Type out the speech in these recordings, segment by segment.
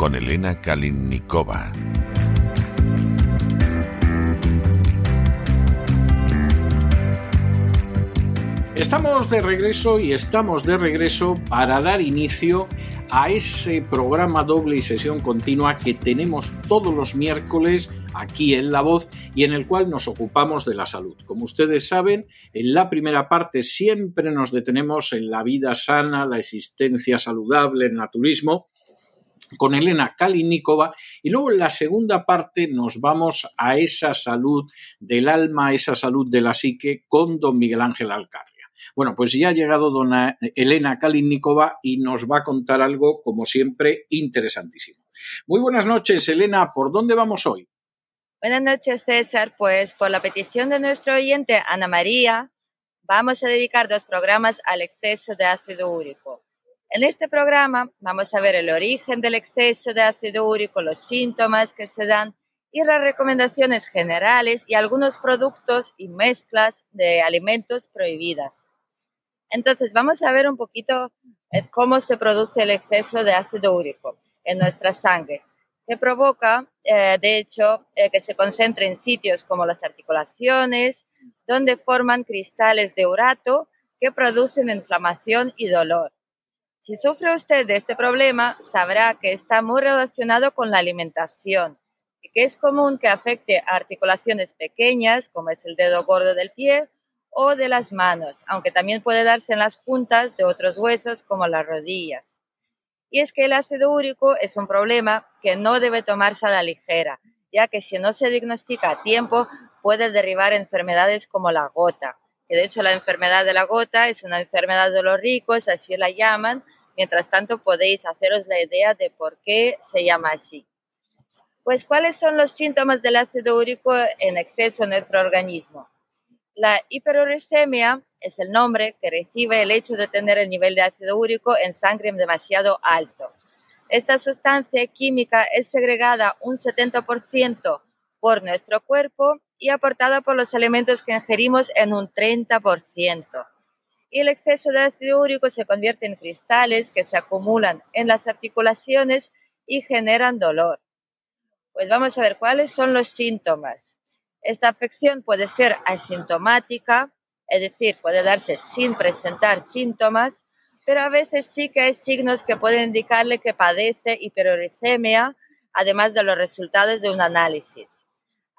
con Elena Kalinnikova. Estamos de regreso y estamos de regreso para dar inicio a ese programa doble y sesión continua que tenemos todos los miércoles aquí en La Voz y en el cual nos ocupamos de la salud. Como ustedes saben, en la primera parte siempre nos detenemos en la vida sana, la existencia saludable, el naturismo con Elena Kalinikova y luego en la segunda parte nos vamos a esa salud del alma, esa salud de la psique con don Miguel Ángel Alcarria. Bueno, pues ya ha llegado dona Elena Kalinikova y nos va a contar algo, como siempre, interesantísimo. Muy buenas noches, Elena. ¿Por dónde vamos hoy? Buenas noches, César. Pues por la petición de nuestro oyente, Ana María, vamos a dedicar dos programas al exceso de ácido úrico. En este programa vamos a ver el origen del exceso de ácido úrico, los síntomas que se dan y las recomendaciones generales y algunos productos y mezclas de alimentos prohibidas. Entonces vamos a ver un poquito eh, cómo se produce el exceso de ácido úrico en nuestra sangre, que provoca, eh, de hecho, eh, que se concentre en sitios como las articulaciones, donde forman cristales de urato que producen inflamación y dolor. Si sufre usted de este problema, sabrá que está muy relacionado con la alimentación y que es común que afecte a articulaciones pequeñas, como es el dedo gordo del pie o de las manos, aunque también puede darse en las juntas de otros huesos, como las rodillas. Y es que el ácido úrico es un problema que no debe tomarse a la ligera, ya que si no se diagnostica a tiempo puede derivar enfermedades como la gota, que de hecho la enfermedad de la gota es una enfermedad de los ricos, así la llaman. Mientras tanto, podéis haceros la idea de por qué se llama así. Pues, ¿cuáles son los síntomas del ácido úrico en exceso en nuestro organismo? La hiperuricemia es el nombre que recibe el hecho de tener el nivel de ácido úrico en sangre demasiado alto. Esta sustancia química es segregada un 70% por nuestro cuerpo y aportada por los alimentos que ingerimos en un 30%. Y el exceso de ácido úrico se convierte en cristales que se acumulan en las articulaciones y generan dolor. Pues vamos a ver cuáles son los síntomas. Esta afección puede ser asintomática, es decir, puede darse sin presentar síntomas, pero a veces sí que hay signos que pueden indicarle que padece hiperuricemia, además de los resultados de un análisis.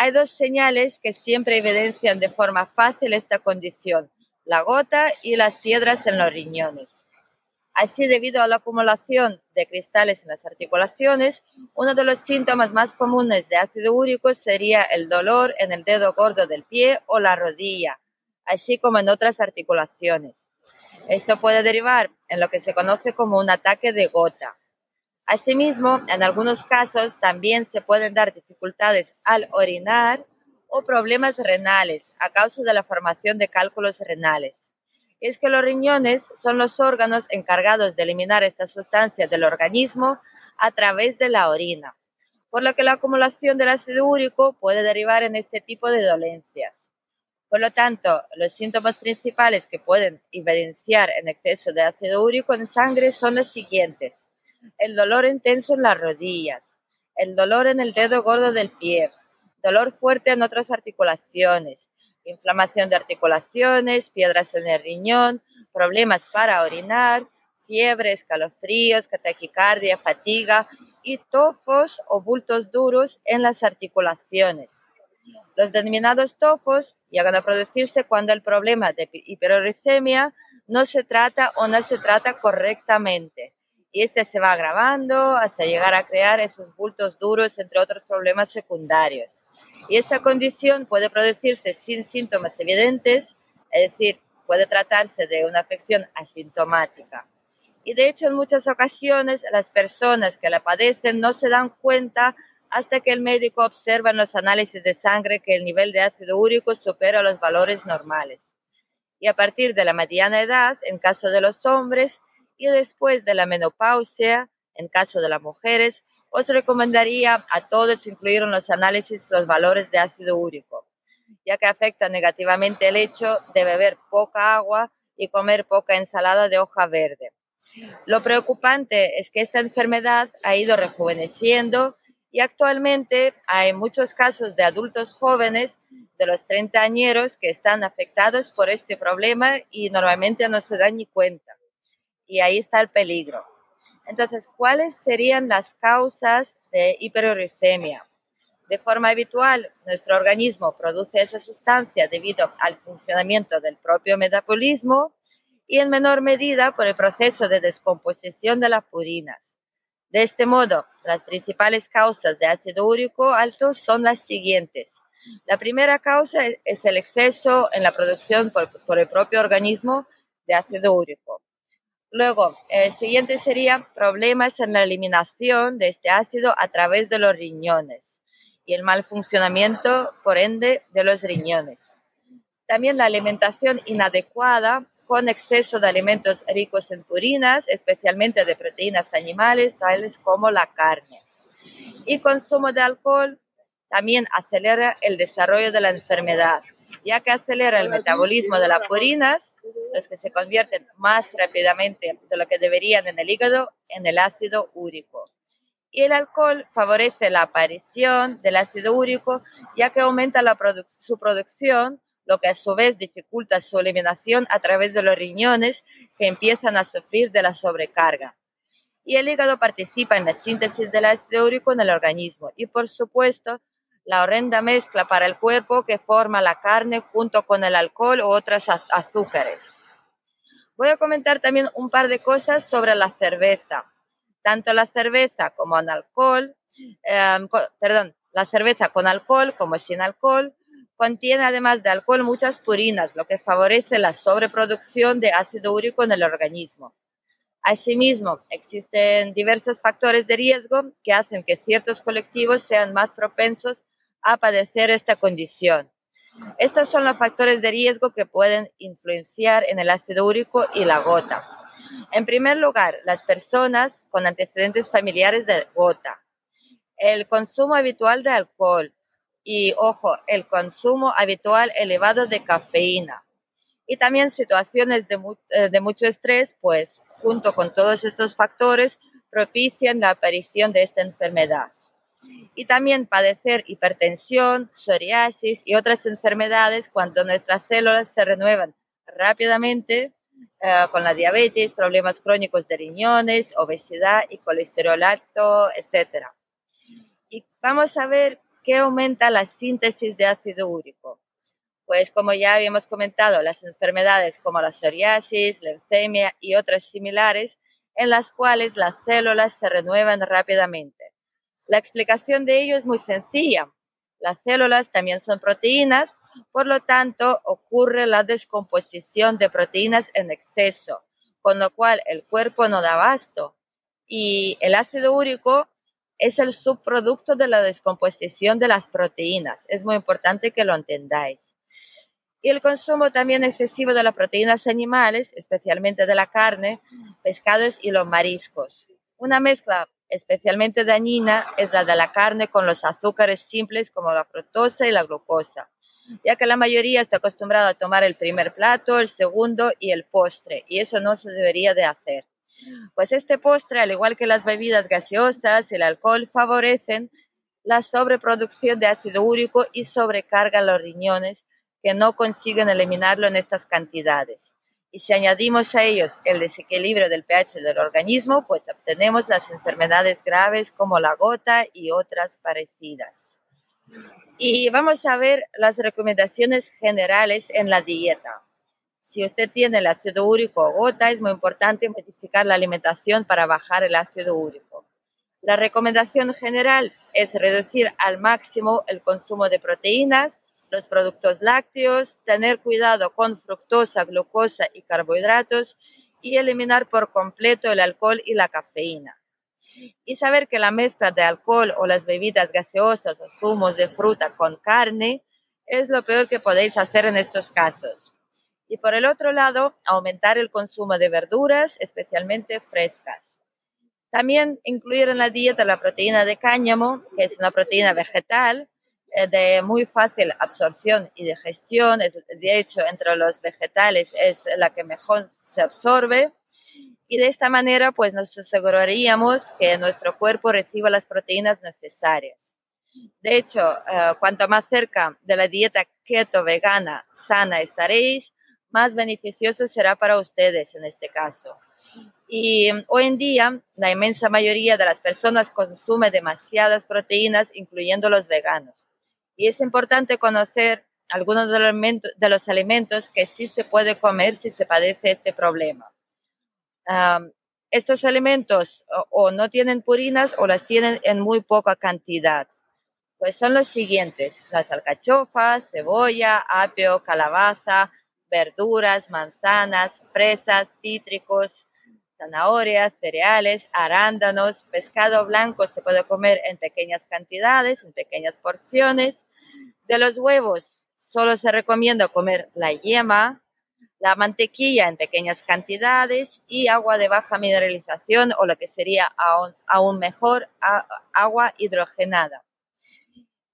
Hay dos señales que siempre evidencian de forma fácil esta condición, la gota y las piedras en los riñones. Así, debido a la acumulación de cristales en las articulaciones, uno de los síntomas más comunes de ácido úrico sería el dolor en el dedo gordo del pie o la rodilla, así como en otras articulaciones. Esto puede derivar en lo que se conoce como un ataque de gota. Asimismo, en algunos casos también se pueden dar dificultades al orinar o problemas renales a causa de la formación de cálculos renales. es que los riñones son los órganos encargados de eliminar estas sustancias del organismo a través de la orina, por lo que la acumulación del ácido úrico puede derivar en este tipo de dolencias. Por lo tanto, los síntomas principales que pueden evidenciar en exceso de ácido úrico en sangre son los siguientes el dolor intenso en las rodillas, el dolor en el dedo gordo del pie, dolor fuerte en otras articulaciones, inflamación de articulaciones, piedras en el riñón, problemas para orinar, fiebre, escalofríos, taquicardia, fatiga y tofos o bultos duros en las articulaciones. Los denominados tofos llegan a producirse cuando el problema de hiperuricemia no se trata o no se trata correctamente. Y este se va agravando hasta llegar a crear esos bultos duros, entre otros problemas secundarios. Y esta condición puede producirse sin síntomas evidentes, es decir, puede tratarse de una afección asintomática. Y de hecho, en muchas ocasiones, las personas que la padecen no se dan cuenta hasta que el médico observa en los análisis de sangre que el nivel de ácido úrico supera los valores normales. Y a partir de la mediana edad, en caso de los hombres, y después de la menopausia, en caso de las mujeres, os recomendaría a todos incluir en los análisis los valores de ácido úrico, ya que afecta negativamente el hecho de beber poca agua y comer poca ensalada de hoja verde. Lo preocupante es que esta enfermedad ha ido rejuveneciendo y actualmente hay muchos casos de adultos jóvenes de los 30 añeros que están afectados por este problema y normalmente no se dan ni cuenta. Y ahí está el peligro. Entonces, ¿cuáles serían las causas de hiperuricemia? De forma habitual, nuestro organismo produce esa sustancia debido al funcionamiento del propio metabolismo y en menor medida por el proceso de descomposición de las purinas. De este modo, las principales causas de ácido úrico alto son las siguientes. La primera causa es el exceso en la producción por, el propio organismo de ácido úrico. Luego, el siguiente sería problemas en la eliminación de este ácido a través de los riñones y el mal funcionamiento, por ende, de los riñones. También la alimentación inadecuada con exceso de alimentos ricos en purinas, especialmente de proteínas animales, tales como la carne. Y consumo de alcohol también acelera el desarrollo de la enfermedad, ya que acelera el metabolismo de las purinas, los que se convierten más rápidamente de lo que deberían en el hígado en el ácido úrico. Y el alcohol favorece la aparición del ácido úrico, ya que aumenta su producción lo que a su vez dificulta su eliminación a través de los riñones que empiezan a sufrir de la sobrecarga. Y el hígado participa en la síntesis del ácido úrico en el organismo y por supuesto la horrenda mezcla para el cuerpo que forma la carne junto con el alcohol u otros azúcares. Voy a comentar también un par de cosas sobre la cerveza. Tanto la cerveza como el alcohol, eh, perdón, la cerveza con alcohol como sin alcohol Contiene además de alcohol muchas purinas, lo que favorece la sobreproducción de ácido úrico en el organismo. Asimismo, existen diversos factores de riesgo que hacen que ciertos colectivos sean más propensos a padecer esta condición. Estos son los factores de riesgo que pueden influenciar en el ácido úrico y la gota. En primer lugar, las personas con antecedentes familiares de gota. El consumo habitual de alcohol, y, ojo, el consumo habitual elevado de cafeína. Y también situaciones de, eh, de mucho estrés, pues junto con todos estos factores propician la aparición de esta enfermedad. Y también padecer hipertensión, psoriasis y otras enfermedades cuando nuestras células se renuevan rápidamente eh, con la diabetes, problemas crónicos de riñones, obesidad y colesterol alto, etc. Y vamos a ver qué aumenta la síntesis de ácido úrico? Pues como ya habíamos comentado, las enfermedades como la psoriasis, leucemia y otras similares, en las cuales las células se renuevan rápidamente. La explicación de ello es muy sencilla. Las células también son proteínas, por lo tanto ocurre la descomposición de proteínas en exceso, con lo cual el cuerpo no da abasto. Y el ácido úrico es el subproducto de la descomposición de las proteínas. Es muy importante que lo entendáis. Y el consumo también excesivo de las proteínas animales, especialmente de la carne, pescados y los mariscos. Una mezcla especialmente dañina es la de la carne con los azúcares simples como la fructosa y la glucosa, ya que la mayoría está acostumbrada a tomar el primer plato, el segundo y el postre, y eso no se debería de hacer. Pues este postre, al igual que las bebidas gaseosas y el alcohol, favorecen la sobreproducción de ácido úrico y sobrecargan los riñones que no consiguen eliminarlo en estas cantidades. Y si añadimos a ellos el desequilibrio del pH del organismo, pues obtenemos las enfermedades graves como la gota y otras parecidas. Y vamos a ver las recomendaciones generales en la dieta. Si usted tiene el ácido úrico o gota, es muy importante modificar la alimentación para bajar el ácido úrico. La recomendación general es reducir al máximo el consumo de proteínas, los productos lácteos, tener cuidado con fructosa, glucosa y carbohidratos y eliminar por completo el alcohol y la cafeína. Y saber que la mezcla de alcohol o las bebidas gaseosas o zumos de fruta con carne es lo peor que podéis hacer en estos casos. Y por el otro lado, aumentar el consumo de verduras, especialmente frescas. También incluir en la dieta la proteína de cáñamo, que es una proteína vegetal de muy fácil absorción y digestión. de hecho, entre los vegetales es la que mejor se absorbe. Y de esta manera, pues nos aseguraríamos que nuestro cuerpo reciba las proteínas necesarias. De hecho, eh, cuanto más cerca de la dieta keto vegana sana estaréis, más beneficioso será para ustedes en este caso. Y mm, hoy en día la inmensa mayoría de las personas consume demasiadas proteínas, incluyendo los veganos. Y es importante conocer algunos de los alimentos que sí se puede comer si se padece este problema. estos alimentos o, no tienen purinas o las tienen en muy poca cantidad. Pues son los siguientes, las alcachofas, cebolla, apio, calabaza, verduras, manzanas, fresas, cítricos, zanahorias, cereales, arándanos, pescado blanco se puede comer en pequeñas cantidades, en pequeñas porciones. De los huevos solo se recomienda comer la yema, la mantequilla en pequeñas cantidades y agua de baja mineralización o lo que sería aún, aún mejor agua hidrogenada.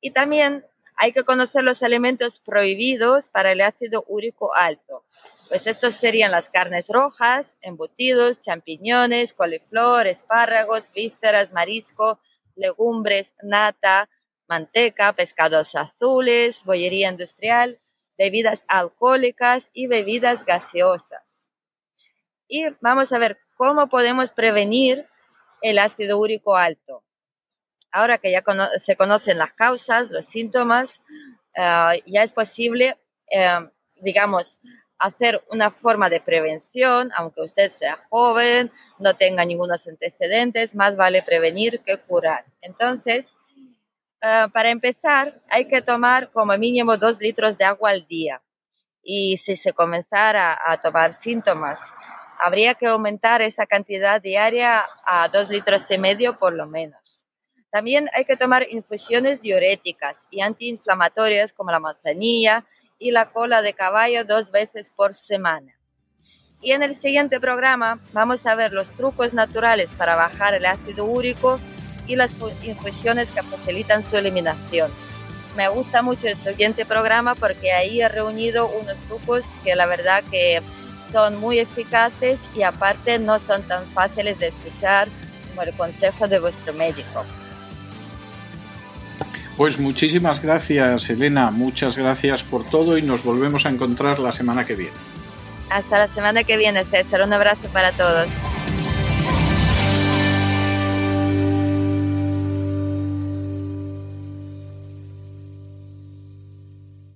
Y también hay que conocer los elementos prohibidos para el ácido úrico alto. Pues estos serían las carnes rojas, embutidos, champiñones, coliflor, espárragos, vísceras, marisco, legumbres, nata, manteca, pescados azules, bollería industrial, bebidas alcohólicas y bebidas gaseosas. Y vamos a ver cómo podemos prevenir el ácido úrico alto. Ahora que ya se conocen las causas, los síntomas, eh, ya es posible, eh, digamos, hacer una forma de prevención, aunque usted sea joven, no tenga ningunos antecedentes, más vale prevenir que curar. Entonces, eh, para empezar, hay que tomar como mínimo dos litros de agua al día. Y si se comenzara a tomar síntomas, habría que aumentar esa cantidad diaria a dos litros y medio por lo menos. También hay que tomar infusiones diuréticas y antiinflamatorias como la manzanilla, y la cola de caballo dos veces por semana. Y en el siguiente programa vamos a ver los trucos naturales para bajar el ácido úrico y las infusiones que facilitan su eliminación. Me gusta mucho el siguiente programa porque ahí he reunido unos trucos que la verdad que son muy eficaces y aparte no son tan fáciles de escuchar como el consejo de vuestro médico. Pues muchísimas gracias, Elena. Muchas gracias por todo y nos volvemos a encontrar la semana que viene. Hasta la semana que viene, César. Un abrazo para todos.